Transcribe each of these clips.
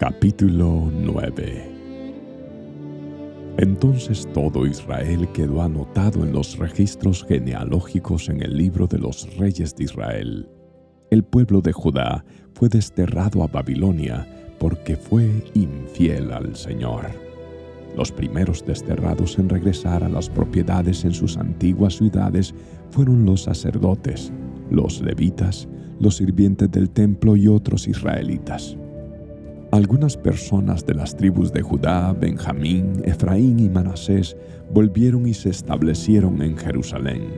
Capítulo 9 Entonces todo Israel quedó anotado en los registros genealógicos en el libro de los reyes de Israel. El pueblo de Judá fue desterrado a Babilonia porque fue infiel al Señor. Los primeros desterrados en regresar a las propiedades en sus antiguas ciudades fueron los sacerdotes, los levitas, los sirvientes del templo y otros israelitas. Algunas personas de las tribus de Judá, Benjamín, Efraín y Manasés volvieron y se establecieron en Jerusalén.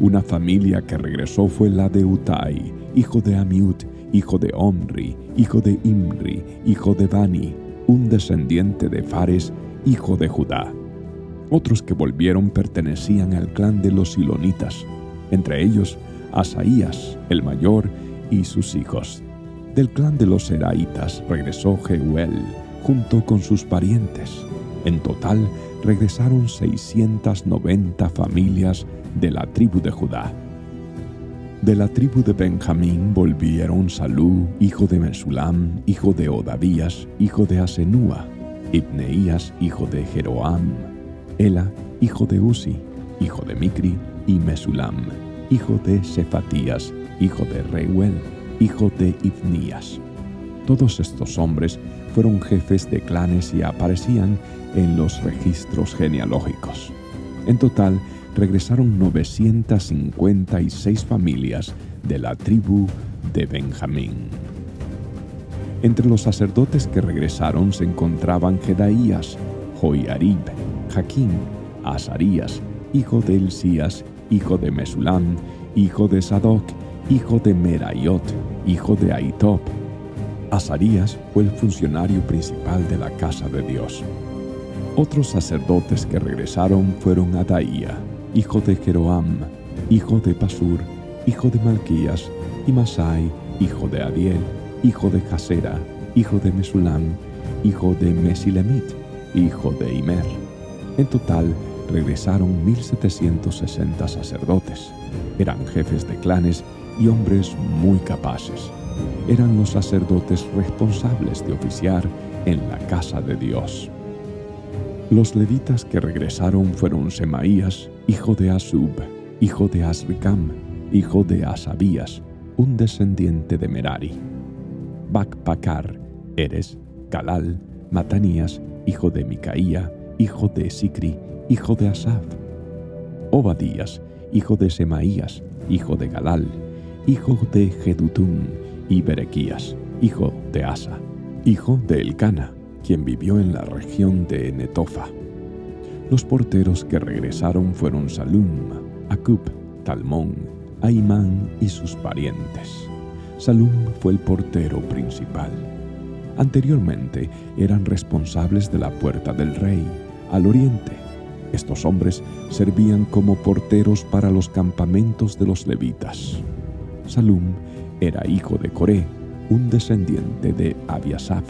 Una familia que regresó fue la de Utai, hijo de Amiut, hijo de Omri, hijo de Imri, hijo de Bani, un descendiente de Fares, hijo de Judá. Otros que volvieron pertenecían al clan de los Silonitas, entre ellos Asaías, el mayor, y sus hijos. Del clan de los Seraitas regresó Jeuel junto con sus parientes. En total regresaron 690 familias de la tribu de Judá. De la tribu de Benjamín volvieron Salú, hijo de Mesulam, hijo de Odavías, hijo de Asenúa, Ibneías, hijo de Jeroam, Ela, hijo de Uzi, hijo de Micri, y Mesulam, hijo de Cefatías, hijo de Reuel, hijo de Ibnías. Todos estos hombres fueron jefes de clanes y aparecían en los registros genealógicos. En total, regresaron 956 familias de la tribu de Benjamín. Entre los sacerdotes que regresaron se encontraban Jedaías, Joiarib, Jaquín, Azarías, hijo de Elías, hijo de Mesulam, hijo de Sadoc, hijo de Merayot, hijo de Aitop. Azarías fue el funcionario principal de la casa de Dios. Otros sacerdotes que regresaron fueron Adaía, hijo de Jeroam, hijo de Pasur, hijo de Malquías, y Masai, hijo de Adiel, hijo de Casera, hijo de Mesulam, hijo de Mesilemit, hijo de Imer. En total, regresaron 1760 sacerdotes. Eran jefes de clanes y hombres muy capaces. Eran los sacerdotes responsables de oficiar en la casa de Dios. Los levitas que regresaron fueron Semaías, hijo de Asub, hijo de Asricam, hijo de Asabías, un descendiente de Merari. Bacpacar, Eres, Calal, Matanías, hijo de Micaía, hijo de Sicri, hijo de Asaf. Obadías, hijo de Semaías, hijo de Galal, hijo de Jedutún, y Berequías, hijo de Asa, hijo de Elcana, quien vivió en la región de Netofa. Los porteros que regresaron fueron Salum, Acub, Talmón, Aimán y sus parientes. Salum fue el portero principal. Anteriormente eran responsables de la puerta del rey, al oriente. Estos hombres servían como porteros para los campamentos de los levitas. Salum era hijo de Coré, un descendiente de Abiasaf,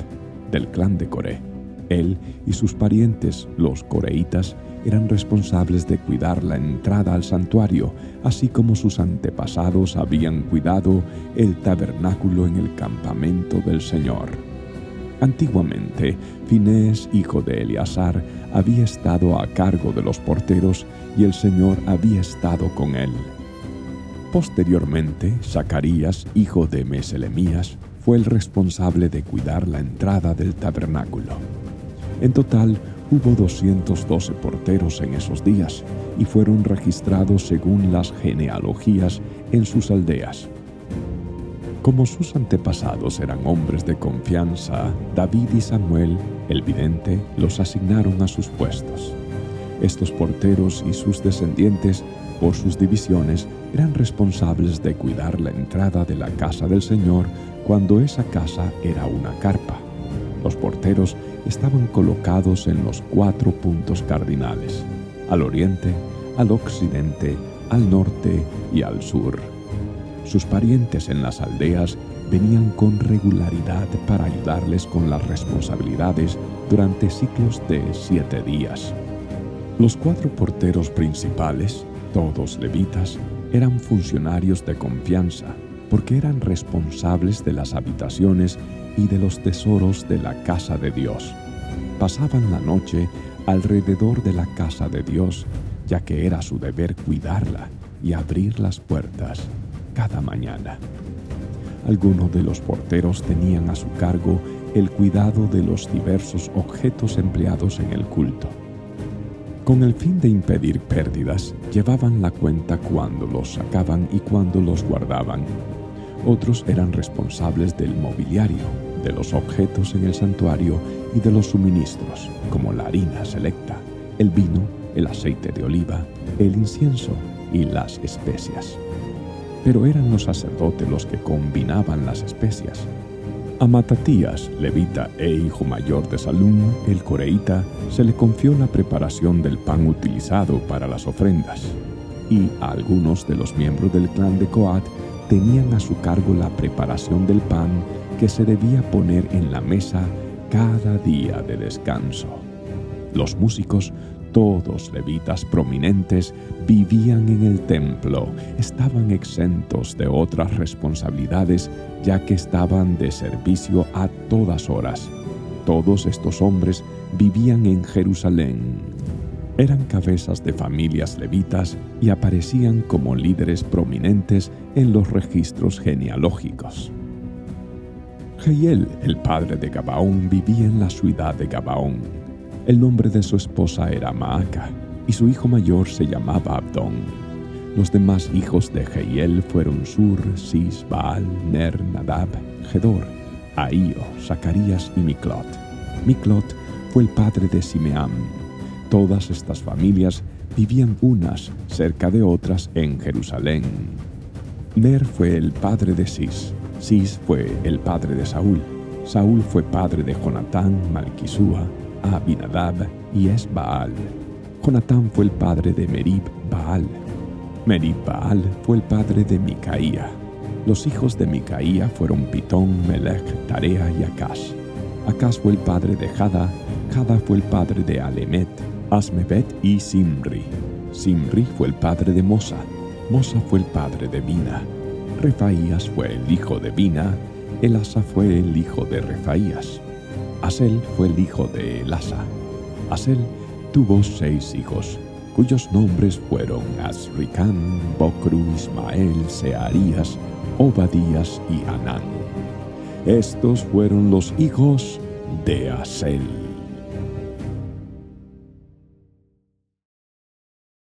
del clan de Coré. Él y sus parientes, los coreitas, eran responsables de cuidar la entrada al santuario, así como sus antepasados habían cuidado el tabernáculo en el campamento del Señor. Antiguamente, Finés, hijo de Eleazar, había estado a cargo de los porteros y el Señor había estado con él. Posteriormente, Zacarías, hijo de Meselemías, fue el responsable de cuidar la entrada del tabernáculo. En total, hubo 212 porteros en esos días y fueron registrados según las genealogías en sus aldeas. Como sus antepasados eran hombres de confianza, David y Samuel, el vidente, los asignaron a sus puestos. Estos porteros y sus descendientes por sus divisiones, eran responsables de cuidar la entrada de la casa del Señor cuando esa casa era una carpa. Los porteros estaban colocados en los cuatro puntos cardinales, al oriente, al occidente, al norte y al sur. Sus parientes en las aldeas venían con regularidad para ayudarles con las responsabilidades durante ciclos de siete días. Los cuatro porteros principales todos levitas eran funcionarios de confianza porque eran responsables de las habitaciones y de los tesoros de la casa de Dios. Pasaban la noche alrededor de la casa de Dios, ya que era su deber cuidarla y abrir las puertas cada mañana. Algunos de los porteros tenían a su cargo el cuidado de los diversos objetos empleados en el culto. Con el fin de impedir pérdidas, llevaban la cuenta cuando los sacaban y cuando los guardaban. Otros eran responsables del mobiliario, de los objetos en el santuario y de los suministros, como la harina selecta, el vino, el aceite de oliva, el incienso y las especias. Pero eran los sacerdotes los que combinaban las especias. A Matatías, levita e hijo mayor de Salum, el coreíta, se le confió la preparación del pan utilizado para las ofrendas, y algunos de los miembros del clan de Coat tenían a su cargo la preparación del pan que se debía poner en la mesa cada día de descanso. Los músicos todos levitas prominentes vivían en el templo, estaban exentos de otras responsabilidades ya que estaban de servicio a todas horas. Todos estos hombres vivían en Jerusalén. Eran cabezas de familias levitas y aparecían como líderes prominentes en los registros genealógicos. Jehiel, el padre de Gabaón, vivía en la ciudad de Gabaón el nombre de su esposa era Maaca y su hijo mayor se llamaba Abdón. Los demás hijos de Jehiel fueron Sur, Sis, Baal, Ner, Nadab, Gedor, Ahío, Zacarías y Miklot. Miklot fue el padre de Simeam. Todas estas familias vivían unas cerca de otras en Jerusalén. Ner fue el padre de Sis. Sis fue el padre de Saúl. Saúl fue padre de Jonatán, Malquisúa, Abinadab y es Baal. Jonatán fue el padre de Merib Baal. Merib Baal fue el padre de Micaía. Los hijos de Micaía fueron Pitón, Melech, Tarea y Acaz. Acaz fue el padre de Jada, Jada fue el padre de Alemet, Asmebet y Simri. Simri fue el padre de Mosa, Mosa fue el padre de Bina. Refaías fue el hijo de Bina, Elasa fue el hijo de Refaías. Asel fue el hijo de Elasa. Asel tuvo seis hijos, cuyos nombres fueron Asricán, Bocru, Ismael, Searías, Obadías y Anán. Estos fueron los hijos de Asel.